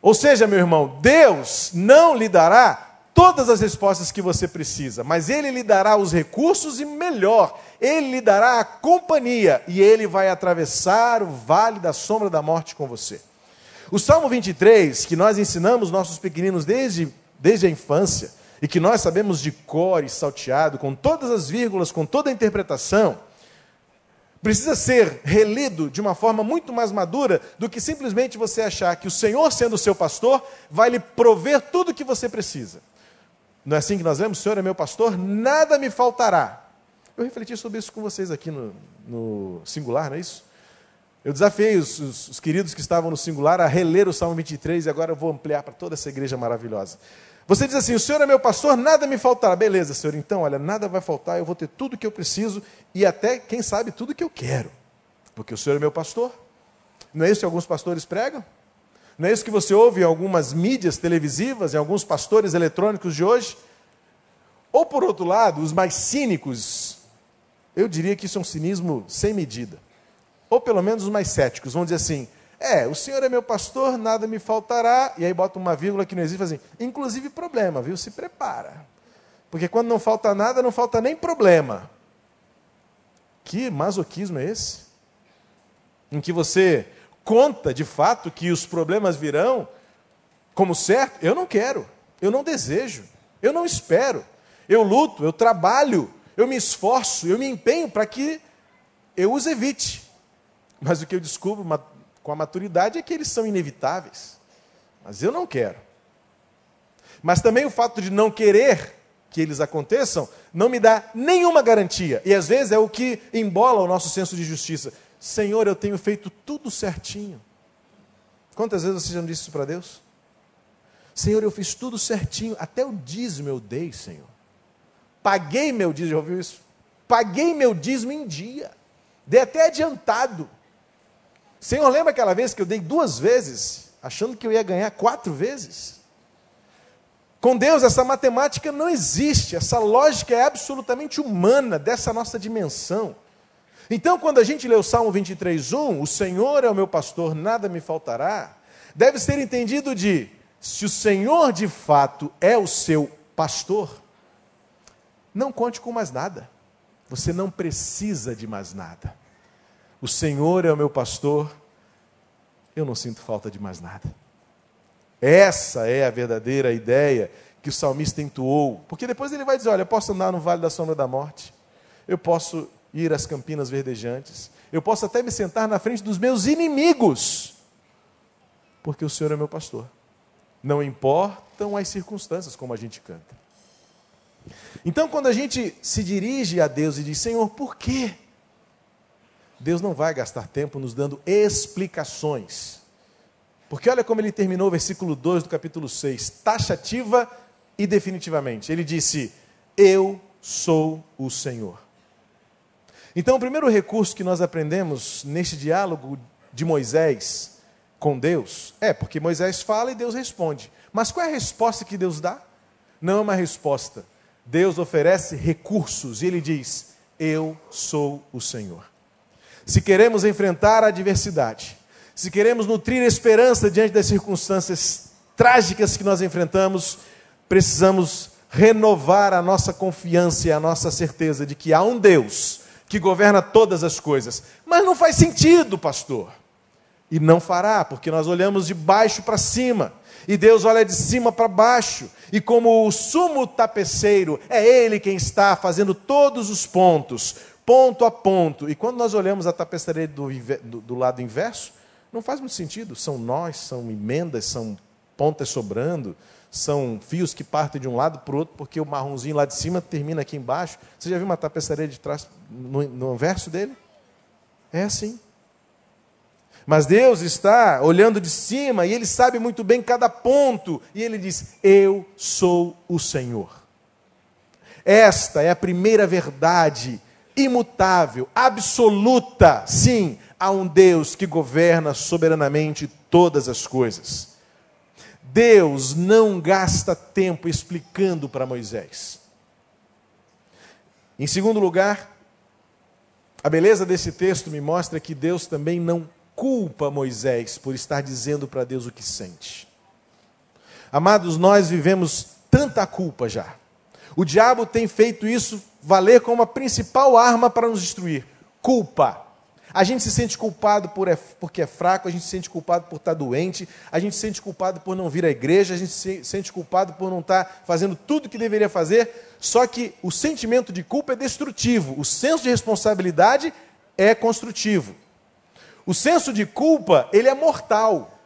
Ou seja, meu irmão, Deus não lhe dará todas as respostas que você precisa, mas Ele lhe dará os recursos e melhor, Ele lhe dará a companhia e Ele vai atravessar o vale da sombra da morte com você. O Salmo 23, que nós ensinamos nossos pequeninos desde, desde a infância, e que nós sabemos de cor e salteado, com todas as vírgulas, com toda a interpretação, precisa ser relido de uma forma muito mais madura do que simplesmente você achar que o Senhor, sendo seu pastor, vai lhe prover tudo o que você precisa. Não é assim que nós lemos? O Senhor é meu pastor, nada me faltará. Eu refleti sobre isso com vocês aqui no, no singular, não é isso? Eu desafiei os, os, os, queridos que estavam no singular a reler o Salmo 23 e agora eu vou ampliar para toda essa igreja maravilhosa. Você diz assim: O Senhor é meu pastor, nada me faltará. Beleza, Senhor, então, olha, nada vai faltar, eu vou ter tudo o que eu preciso e até, quem sabe, tudo o que eu quero. Porque o Senhor é meu pastor. Não é isso que alguns pastores pregam? Não é isso que você ouve em algumas mídias televisivas, em alguns pastores eletrônicos de hoje? Ou, por outro lado, os mais cínicos, eu diria que isso é um cinismo sem medida. Ou pelo menos os mais céticos, vão dizer assim: é, o Senhor é meu pastor, nada me faltará, e aí bota uma vírgula que não existe, assim, inclusive problema, viu? Se prepara. Porque quando não falta nada, não falta nem problema. Que masoquismo é esse? Em que você conta de fato que os problemas virão como certo, eu não quero, eu não desejo, eu não espero. Eu luto, eu trabalho, eu me esforço, eu me empenho para que eu os evite. Mas o que eu descubro com a maturidade é que eles são inevitáveis. Mas eu não quero. Mas também o fato de não querer que eles aconteçam não me dá nenhuma garantia. E às vezes é o que embola o nosso senso de justiça. Senhor, eu tenho feito tudo certinho. Quantas vezes você já disse isso para Deus? Senhor, eu fiz tudo certinho, até o dízimo eu dei, Senhor. Paguei meu dízimo, já ouviu isso? Paguei meu dízimo em dia. Dei até adiantado. Senhor, lembra aquela vez que eu dei duas vezes, achando que eu ia ganhar quatro vezes? Com Deus, essa matemática não existe, essa lógica é absolutamente humana, dessa nossa dimensão. Então, quando a gente lê o Salmo 23:1, o Senhor é o meu pastor, nada me faltará, deve ser entendido de se o Senhor de fato é o seu pastor, não conte com mais nada. Você não precisa de mais nada. O Senhor é o meu pastor, eu não sinto falta de mais nada. Essa é a verdadeira ideia que o salmista entoou, porque depois ele vai dizer: Olha, eu posso andar no vale da sombra da morte, eu posso ir às campinas verdejantes. Eu posso até me sentar na frente dos meus inimigos, porque o Senhor é meu pastor. Não importam as circunstâncias, como a gente canta. Então, quando a gente se dirige a Deus e diz: Senhor, por quê? Deus não vai gastar tempo nos dando explicações. Porque olha como ele terminou o versículo 2 do capítulo 6, taxativa e definitivamente. Ele disse: Eu sou o Senhor. Então, o primeiro recurso que nós aprendemos neste diálogo de Moisés com Deus é porque Moisés fala e Deus responde. Mas qual é a resposta que Deus dá? Não é uma resposta. Deus oferece recursos e ele diz: Eu sou o Senhor. Se queremos enfrentar a adversidade, se queremos nutrir esperança diante das circunstâncias trágicas que nós enfrentamos, precisamos renovar a nossa confiança e a nossa certeza de que há um Deus que governa todas as coisas. Mas não faz sentido, pastor. E não fará, porque nós olhamos de baixo para cima. E Deus olha de cima para baixo. E como o sumo tapeceiro, é Ele quem está fazendo todos os pontos, ponto a ponto. E quando nós olhamos a tapeçaria do, do, do lado inverso, não faz muito sentido. São nós, são emendas, são pontas sobrando, são fios que partem de um lado para o outro, porque o marronzinho lá de cima termina aqui embaixo. Você já viu uma tapeçaria de trás no, no verso dele? É assim. Mas Deus está olhando de cima e Ele sabe muito bem cada ponto. E Ele diz: Eu sou o Senhor. Esta é a primeira verdade imutável, absoluta, sim, Há um Deus que governa soberanamente todas as coisas. Deus não gasta tempo explicando para Moisés. Em segundo lugar, a beleza desse texto me mostra que Deus também não culpa Moisés por estar dizendo para Deus o que sente. Amados, nós vivemos tanta culpa já. O diabo tem feito isso valer como a principal arma para nos destruir: culpa. A gente se sente culpado por é, porque é fraco, a gente se sente culpado por estar doente, a gente se sente culpado por não vir à igreja, a gente se sente culpado por não estar fazendo tudo o que deveria fazer. Só que o sentimento de culpa é destrutivo, o senso de responsabilidade é construtivo. O senso de culpa, ele é mortal.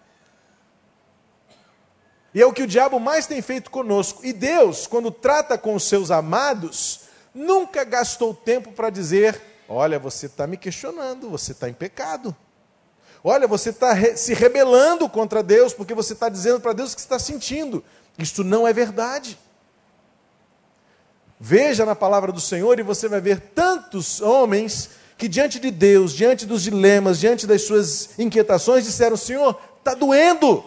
E é o que o diabo mais tem feito conosco. E Deus, quando trata com os seus amados, nunca gastou tempo para dizer: Olha, você está me questionando, você está em pecado. Olha, você está re se rebelando contra Deus, porque você está dizendo para Deus o que está sentindo. Isso não é verdade. Veja na palavra do Senhor e você vai ver tantos homens que, diante de Deus, diante dos dilemas, diante das suas inquietações, disseram: Senhor, está doendo.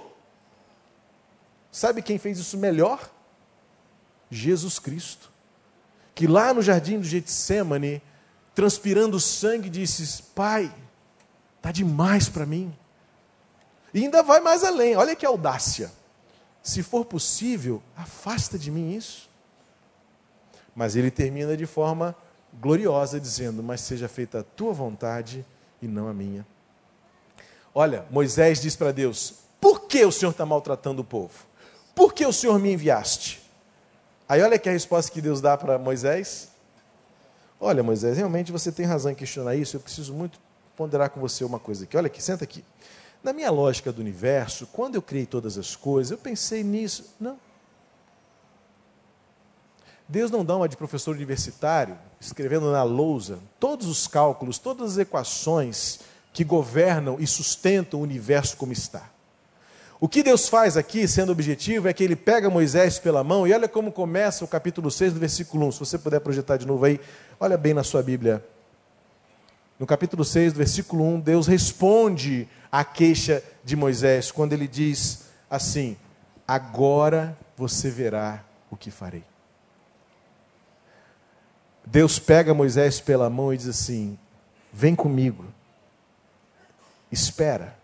Sabe quem fez isso melhor? Jesus Cristo. Que lá no jardim do Getsemane, transpirando sangue, disse: Pai, está demais para mim. E ainda vai mais além, olha que audácia. Se for possível, afasta de mim isso. Mas ele termina de forma gloriosa, dizendo: Mas seja feita a tua vontade e não a minha. Olha, Moisés diz para Deus: Por que o Senhor está maltratando o povo? Por que o Senhor me enviaste? Aí olha que a resposta que Deus dá para Moisés. Olha, Moisés, realmente você tem razão em questionar isso. Eu preciso muito ponderar com você uma coisa aqui. Olha aqui, senta aqui. Na minha lógica do universo, quando eu criei todas as coisas, eu pensei nisso. Não. Deus não dá uma de professor universitário, escrevendo na lousa todos os cálculos, todas as equações que governam e sustentam o universo como está. O que Deus faz aqui, sendo objetivo, é que ele pega Moisés pela mão e olha como começa o capítulo 6, do versículo 1. Se você puder projetar de novo aí, olha bem na sua Bíblia. No capítulo 6, do versículo 1, Deus responde à queixa de Moisés, quando ele diz assim: Agora você verá o que farei. Deus pega Moisés pela mão e diz assim: Vem comigo, espera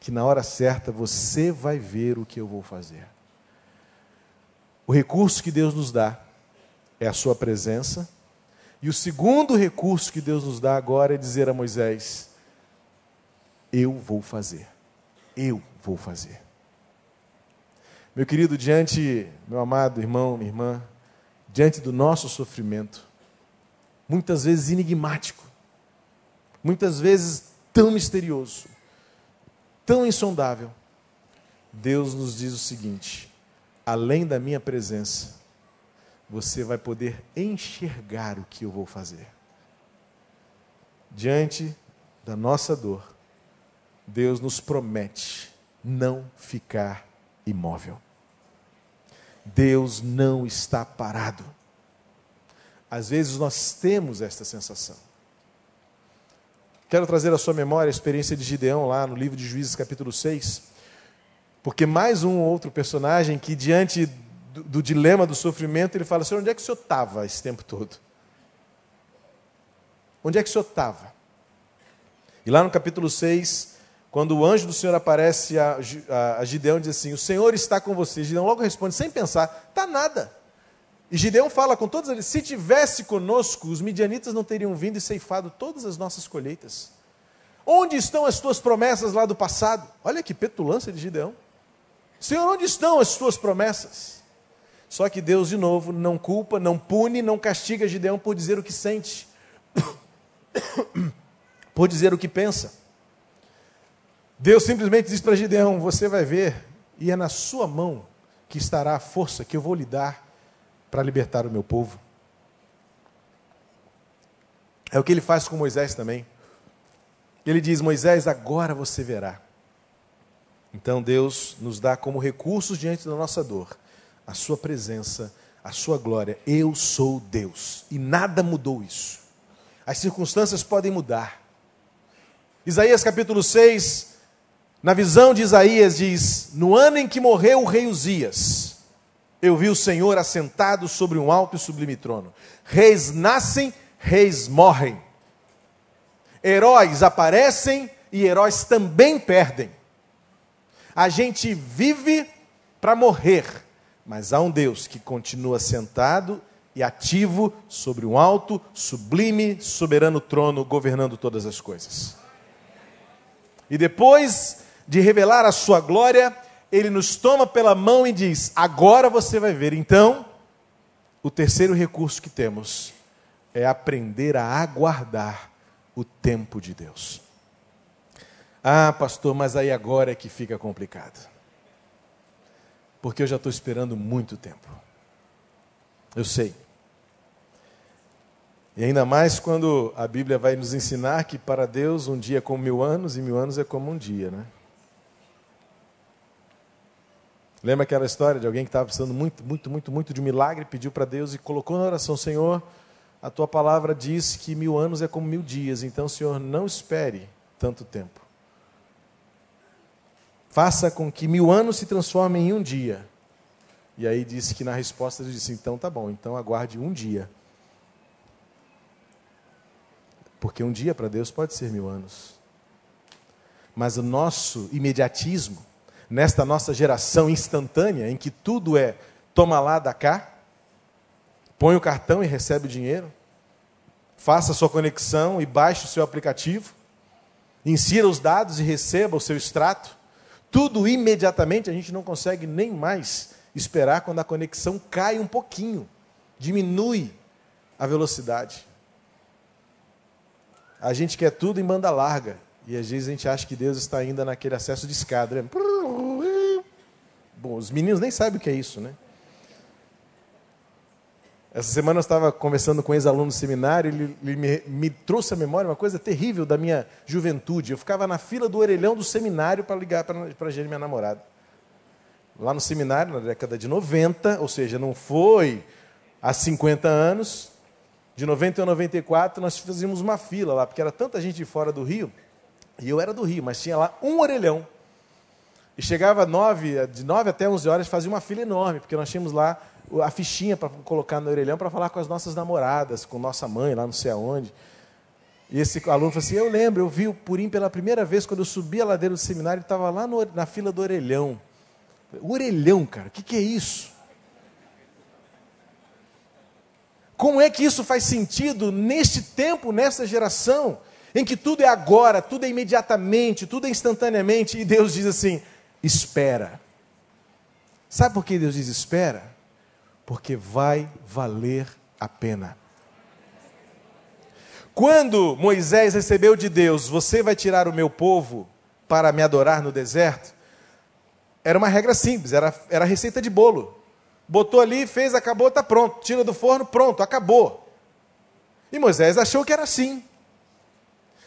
que na hora certa você vai ver o que eu vou fazer. O recurso que Deus nos dá é a sua presença. E o segundo recurso que Deus nos dá agora é dizer a Moisés: Eu vou fazer. Eu vou fazer. Meu querido, diante, meu amado irmão, minha irmã, diante do nosso sofrimento, muitas vezes enigmático, muitas vezes tão misterioso, tão insondável, Deus nos diz o seguinte: além da minha presença, você vai poder enxergar o que eu vou fazer. Diante da nossa dor, Deus nos promete não ficar imóvel. Deus não está parado. Às vezes nós temos esta sensação. Quero trazer à sua memória a experiência de Gideão lá no livro de Juízes, capítulo 6. Porque mais um outro personagem que, diante do, do dilema do sofrimento, ele fala: Senhor, onde é que o senhor estava esse tempo todo? Onde é que o senhor estava? E lá no capítulo 6, quando o anjo do Senhor aparece a, a, a Gideão, diz assim: O Senhor está com você. Gideão logo responde, sem pensar: Está nada. E Gideão fala com todos eles: se tivesse conosco, os midianitas não teriam vindo e ceifado todas as nossas colheitas. Onde estão as tuas promessas lá do passado? Olha que petulância de Gideão. Senhor, onde estão as tuas promessas? Só que Deus, de novo, não culpa, não pune, não castiga Gideão por dizer o que sente, por dizer o que pensa. Deus simplesmente diz para Gideão: Você vai ver, e é na sua mão que estará a força que eu vou lhe dar para libertar o meu povo. É o que ele faz com Moisés também. Ele diz: Moisés, agora você verá. Então Deus nos dá como recursos diante da nossa dor a sua presença, a sua glória. Eu sou Deus e nada mudou isso. As circunstâncias podem mudar, Isaías capítulo 6, na visão de Isaías, diz: No ano em que morreu o rei Uzias, eu vi o Senhor assentado sobre um alto e sublime trono. Reis nascem, reis morrem. Heróis aparecem e heróis também perdem. A gente vive para morrer, mas há um Deus que continua sentado e ativo sobre um alto, sublime, soberano trono, governando todas as coisas. E depois de revelar a sua glória, ele nos toma pela mão e diz: Agora você vai ver. Então, o terceiro recurso que temos é aprender a aguardar o tempo de Deus. Ah, pastor, mas aí agora é que fica complicado. Porque eu já estou esperando muito tempo. Eu sei. E ainda mais quando a Bíblia vai nos ensinar que para Deus um dia é como mil anos e mil anos é como um dia, né? Lembra aquela história de alguém que estava precisando muito, muito, muito, muito de um milagre, pediu para Deus e colocou na oração: Senhor, a tua palavra diz que mil anos é como mil dias, então, Senhor, não espere tanto tempo. Faça com que mil anos se transformem em um dia. E aí disse que na resposta ele disse: então tá bom, então aguarde um dia. Porque um dia para Deus pode ser mil anos. Mas o nosso imediatismo, nesta nossa geração instantânea, em que tudo é toma lá, da cá, põe o cartão e recebe o dinheiro, faça sua conexão e baixe o seu aplicativo, insira os dados e receba o seu extrato, tudo imediatamente, a gente não consegue nem mais esperar quando a conexão cai um pouquinho, diminui a velocidade. A gente quer tudo em banda larga. E às vezes a gente acha que Deus está ainda naquele acesso de escada. Né? Bom, os meninos nem sabem o que é isso, né? Essa semana eu estava conversando com um ex-aluno do seminário, ele, ele me, me, trouxe à memória uma coisa terrível da minha juventude. Eu ficava na fila do orelhão do seminário para ligar para a minha namorada. Lá no seminário, na década de 90, ou seja, não foi há 50 anos, de 90 a 94, nós fazíamos uma fila lá, porque era tanta gente de fora do Rio, e eu era do Rio, mas tinha lá um orelhão. E chegava nove, de 9 até 11 horas, fazia uma fila enorme, porque nós tínhamos lá a fichinha para colocar no orelhão para falar com as nossas namoradas, com nossa mãe, lá não sei aonde. E esse aluno falou assim: Eu lembro, eu vi o Purim pela primeira vez quando eu subi a ladeira do seminário, estava lá no, na fila do orelhão. Orelhão, cara, o que, que é isso? Como é que isso faz sentido neste tempo, nessa geração, em que tudo é agora, tudo é imediatamente, tudo é instantaneamente, e Deus diz assim: espera. Sabe por que Deus diz espera? Porque vai valer a pena. Quando Moisés recebeu de Deus, você vai tirar o meu povo para me adorar no deserto, era uma regra simples, era, era receita de bolo botou ali, fez, acabou, está pronto. Tira do forno, pronto, acabou. E Moisés achou que era assim.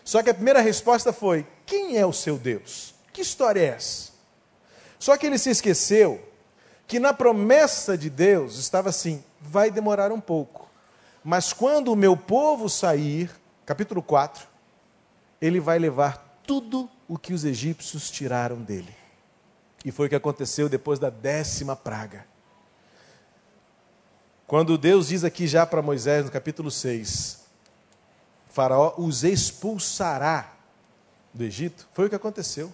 Só que a primeira resposta foi: Quem é o seu Deus? Que história é essa? Só que ele se esqueceu que na promessa de Deus estava assim: vai demorar um pouco, mas quando o meu povo sair, capítulo 4, ele vai levar tudo o que os egípcios tiraram dele. E foi o que aconteceu depois da décima praga. Quando Deus diz aqui já para Moisés, no capítulo 6, Faraó os expulsará do Egito, foi o que aconteceu.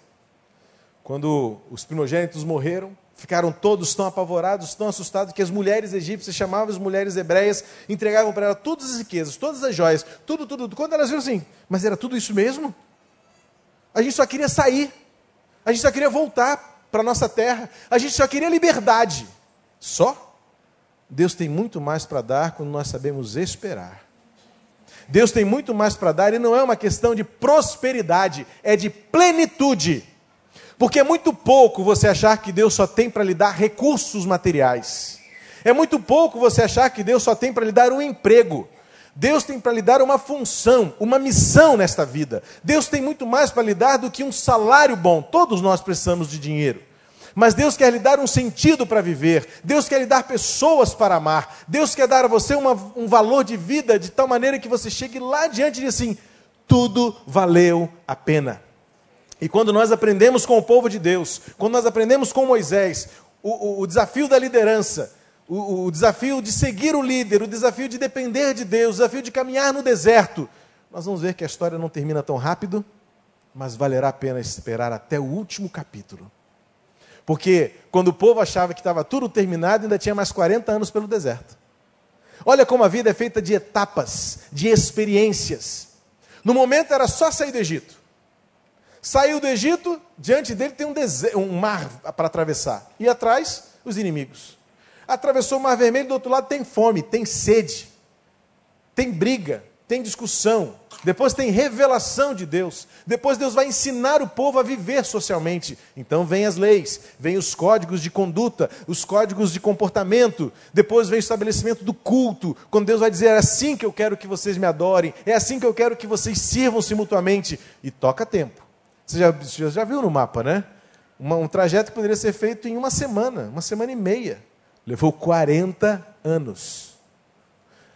Quando os primogênitos morreram, ficaram todos tão apavorados, tão assustados, que as mulheres egípcias chamavam as mulheres hebreias, entregavam para elas todas as riquezas, todas as joias, tudo, tudo, tudo. Quando elas viram assim, mas era tudo isso mesmo? A gente só queria sair, a gente só queria voltar para a nossa terra, a gente só queria liberdade. Só? Deus tem muito mais para dar quando nós sabemos esperar. Deus tem muito mais para dar e não é uma questão de prosperidade, é de plenitude. Porque é muito pouco você achar que Deus só tem para lhe dar recursos materiais. É muito pouco você achar que Deus só tem para lhe dar um emprego. Deus tem para lhe dar uma função, uma missão nesta vida. Deus tem muito mais para lhe dar do que um salário bom. Todos nós precisamos de dinheiro. Mas Deus quer lhe dar um sentido para viver, Deus quer lhe dar pessoas para amar, Deus quer dar a você uma, um valor de vida de tal maneira que você chegue lá adiante e diz assim: tudo valeu a pena. E quando nós aprendemos com o povo de Deus, quando nós aprendemos com Moisés, o, o, o desafio da liderança, o, o desafio de seguir o líder, o desafio de depender de Deus, o desafio de caminhar no deserto, nós vamos ver que a história não termina tão rápido, mas valerá a pena esperar até o último capítulo. Porque quando o povo achava que estava tudo terminado, ainda tinha mais 40 anos pelo deserto. Olha como a vida é feita de etapas, de experiências. No momento era só sair do Egito. Saiu do Egito, diante dele tem um, um mar para atravessar. E atrás, os inimigos. Atravessou o Mar Vermelho, do outro lado tem fome, tem sede, tem briga, tem discussão. Depois tem revelação de Deus. Depois Deus vai ensinar o povo a viver socialmente. Então vem as leis, vem os códigos de conduta, os códigos de comportamento. Depois vem o estabelecimento do culto, quando Deus vai dizer: é assim que eu quero que vocês me adorem, é assim que eu quero que vocês sirvam-se mutuamente. E toca tempo. Você já, você já viu no mapa, né? Uma, um trajeto que poderia ser feito em uma semana, uma semana e meia. Levou 40 anos.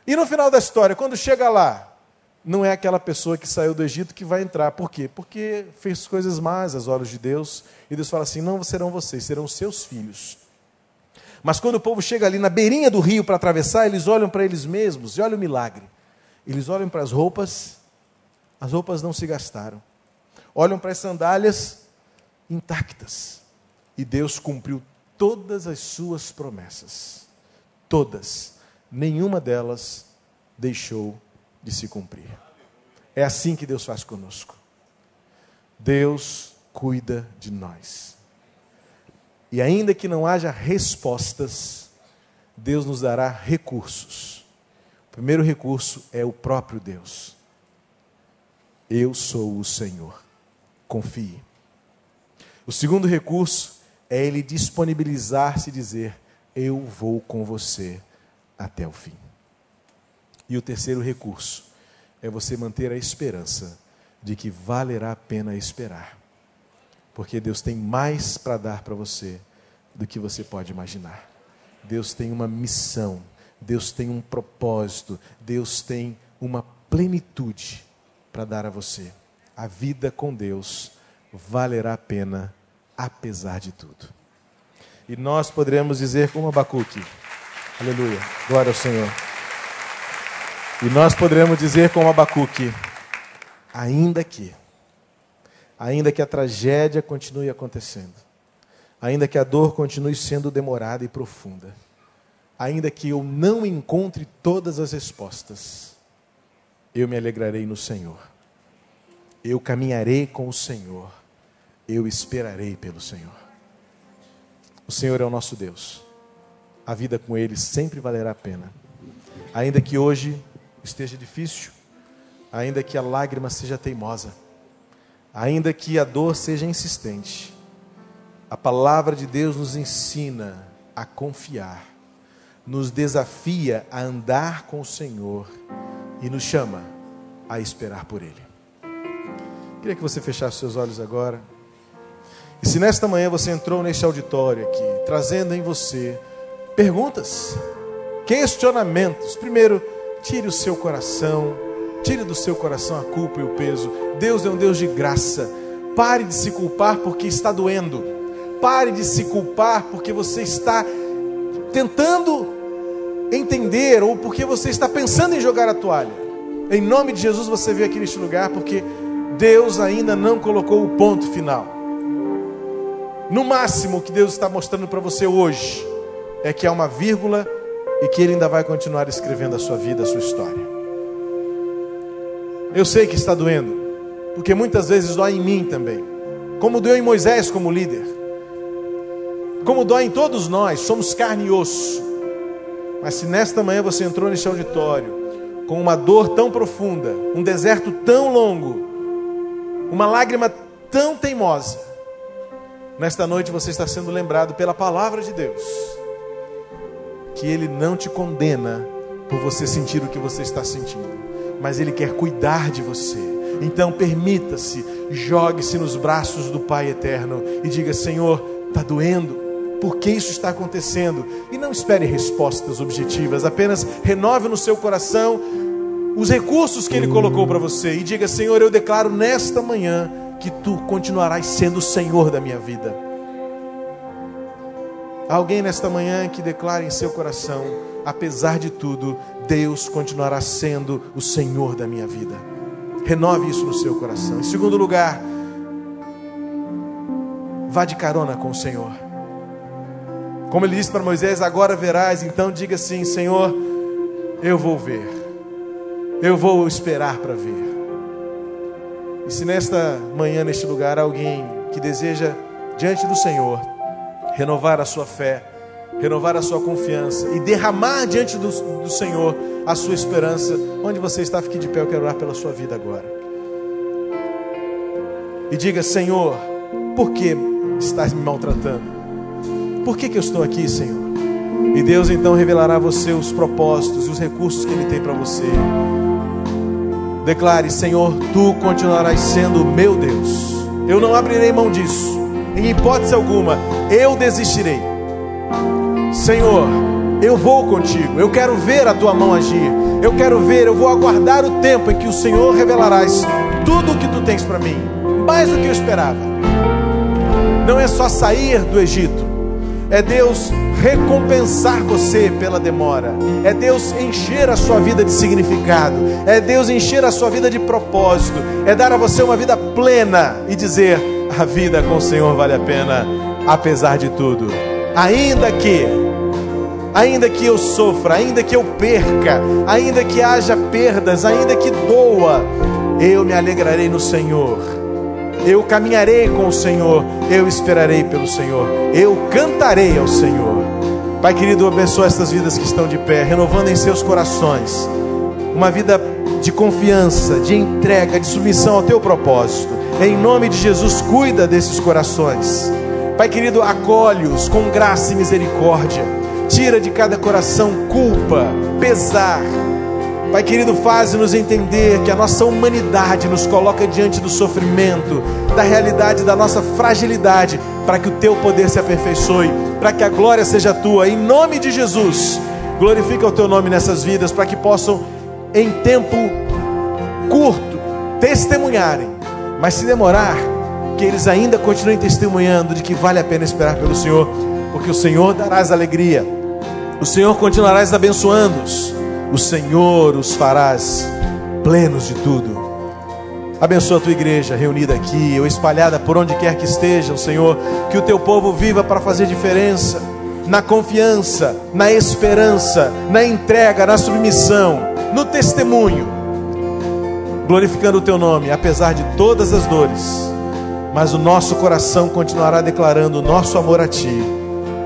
E no final da história, quando chega lá, não é aquela pessoa que saiu do Egito que vai entrar. Por quê? Porque fez coisas más às olhos de Deus. E Deus fala assim: não serão vocês, serão seus filhos. Mas quando o povo chega ali na beirinha do rio para atravessar, eles olham para eles mesmos e olha o milagre. Eles olham para as roupas, as roupas não se gastaram olham para as sandálias intactas. E Deus cumpriu todas as suas promessas. Todas. Nenhuma delas deixou de se cumprir. É assim que Deus faz conosco. Deus cuida de nós. E ainda que não haja respostas, Deus nos dará recursos. O primeiro recurso é o próprio Deus. Eu sou o Senhor confie. O segundo recurso é ele disponibilizar-se e dizer: Eu vou com você até o fim. E o terceiro recurso é você manter a esperança de que valerá a pena esperar. Porque Deus tem mais para dar para você do que você pode imaginar. Deus tem uma missão, Deus tem um propósito, Deus tem uma plenitude para dar a você a vida com Deus valerá a pena, apesar de tudo. E nós poderemos dizer como Abacuque, aleluia, glória ao Senhor. E nós poderemos dizer como Abacuque, ainda que, ainda que a tragédia continue acontecendo, ainda que a dor continue sendo demorada e profunda, ainda que eu não encontre todas as respostas, eu me alegrarei no Senhor eu caminharei com o Senhor, eu esperarei pelo Senhor. O Senhor é o nosso Deus. A vida com Ele sempre valerá a pena. Ainda que hoje esteja difícil, ainda que a lágrima seja teimosa, ainda que a dor seja insistente, a palavra de Deus nos ensina a confiar, nos desafia a andar com o Senhor e nos chama a esperar por Ele. Queria que você fechasse seus olhos agora. E se nesta manhã você entrou neste auditório aqui, trazendo em você perguntas, questionamentos, primeiro, tire o seu coração, tire do seu coração a culpa e o peso. Deus é um Deus de graça. Pare de se culpar porque está doendo. Pare de se culpar porque você está tentando entender ou porque você está pensando em jogar a toalha. Em nome de Jesus você veio aqui neste lugar porque Deus ainda não colocou o ponto final. No máximo que Deus está mostrando para você hoje é que há uma vírgula e que Ele ainda vai continuar escrevendo a sua vida, a sua história. Eu sei que está doendo, porque muitas vezes dói em mim também, como doeu em Moisés como líder, como dói em todos nós, somos carne e osso. Mas se nesta manhã você entrou neste auditório com uma dor tão profunda, um deserto tão longo, uma lágrima tão teimosa, nesta noite você está sendo lembrado pela palavra de Deus, que Ele não te condena por você sentir o que você está sentindo, mas Ele quer cuidar de você. Então permita-se, jogue-se nos braços do Pai eterno e diga: Senhor, está doendo. Por que isso está acontecendo? E não espere respostas objetivas, apenas renove no seu coração os recursos que Ele colocou para você e diga: Senhor, eu declaro nesta manhã que tu continuarás sendo o Senhor da minha vida. Alguém nesta manhã que declare em seu coração: apesar de tudo, Deus continuará sendo o Senhor da minha vida. Renove isso no seu coração. Em segundo lugar, vá de carona com o Senhor. Como ele disse para Moisés: agora verás, então diga assim: Senhor, eu vou ver, eu vou esperar para ver. E se nesta manhã, neste lugar, alguém que deseja, diante do Senhor, renovar a sua fé, renovar a sua confiança e derramar diante do, do Senhor a sua esperança, onde você está, fique de pé, eu quero orar pela sua vida agora. E diga: Senhor, por que estás me maltratando? Por que, que eu estou aqui, Senhor? E Deus então revelará a você os propósitos e os recursos que Ele tem para você. Declare: Senhor, tu continuarás sendo meu Deus. Eu não abrirei mão disso. Em hipótese alguma, eu desistirei. Senhor, eu vou contigo. Eu quero ver a tua mão agir. Eu quero ver, eu vou aguardar o tempo em que o Senhor revelarás tudo o que tu tens para mim, mais do que eu esperava. Não é só sair do Egito, é Deus recompensar você pela demora, é Deus encher a sua vida de significado, é Deus encher a sua vida de propósito, é dar a você uma vida plena e dizer: a vida com o Senhor vale a pena, apesar de tudo, ainda que ainda que eu sofra, ainda que eu perca, ainda que haja perdas, ainda que doa, eu me alegrarei no Senhor. Eu caminharei com o Senhor, eu esperarei pelo Senhor, eu cantarei ao Senhor. Pai querido, abençoa estas vidas que estão de pé, renovando em seus corações uma vida de confiança, de entrega, de submissão ao teu propósito. Em nome de Jesus, cuida desses corações. Pai querido, acolhe-os com graça e misericórdia. Tira de cada coração culpa, pesar. Pai querido, faz-nos entender que a nossa humanidade nos coloca diante do sofrimento, da realidade da nossa fragilidade, para que o teu poder se aperfeiçoe, para que a glória seja tua. Em nome de Jesus, glorifica o teu nome nessas vidas, para que possam, em tempo curto, testemunharem. Mas se demorar, que eles ainda continuem testemunhando de que vale a pena esperar pelo Senhor, porque o Senhor darás alegria, o Senhor continuarás abençoando-os, o Senhor os farás plenos de tudo. Abençoa a tua igreja reunida aqui, ou espalhada por onde quer que estejam, Senhor, que o teu povo viva para fazer diferença, na confiança, na esperança, na entrega, na submissão, no testemunho, glorificando o teu nome, apesar de todas as dores. Mas o nosso coração continuará declarando o nosso amor a Ti,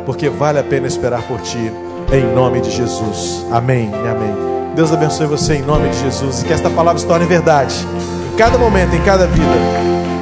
porque vale a pena esperar por Ti, em nome de Jesus. Amém e amém. Deus abençoe você em nome de Jesus e que esta palavra se torne verdade em cada momento, em cada vida.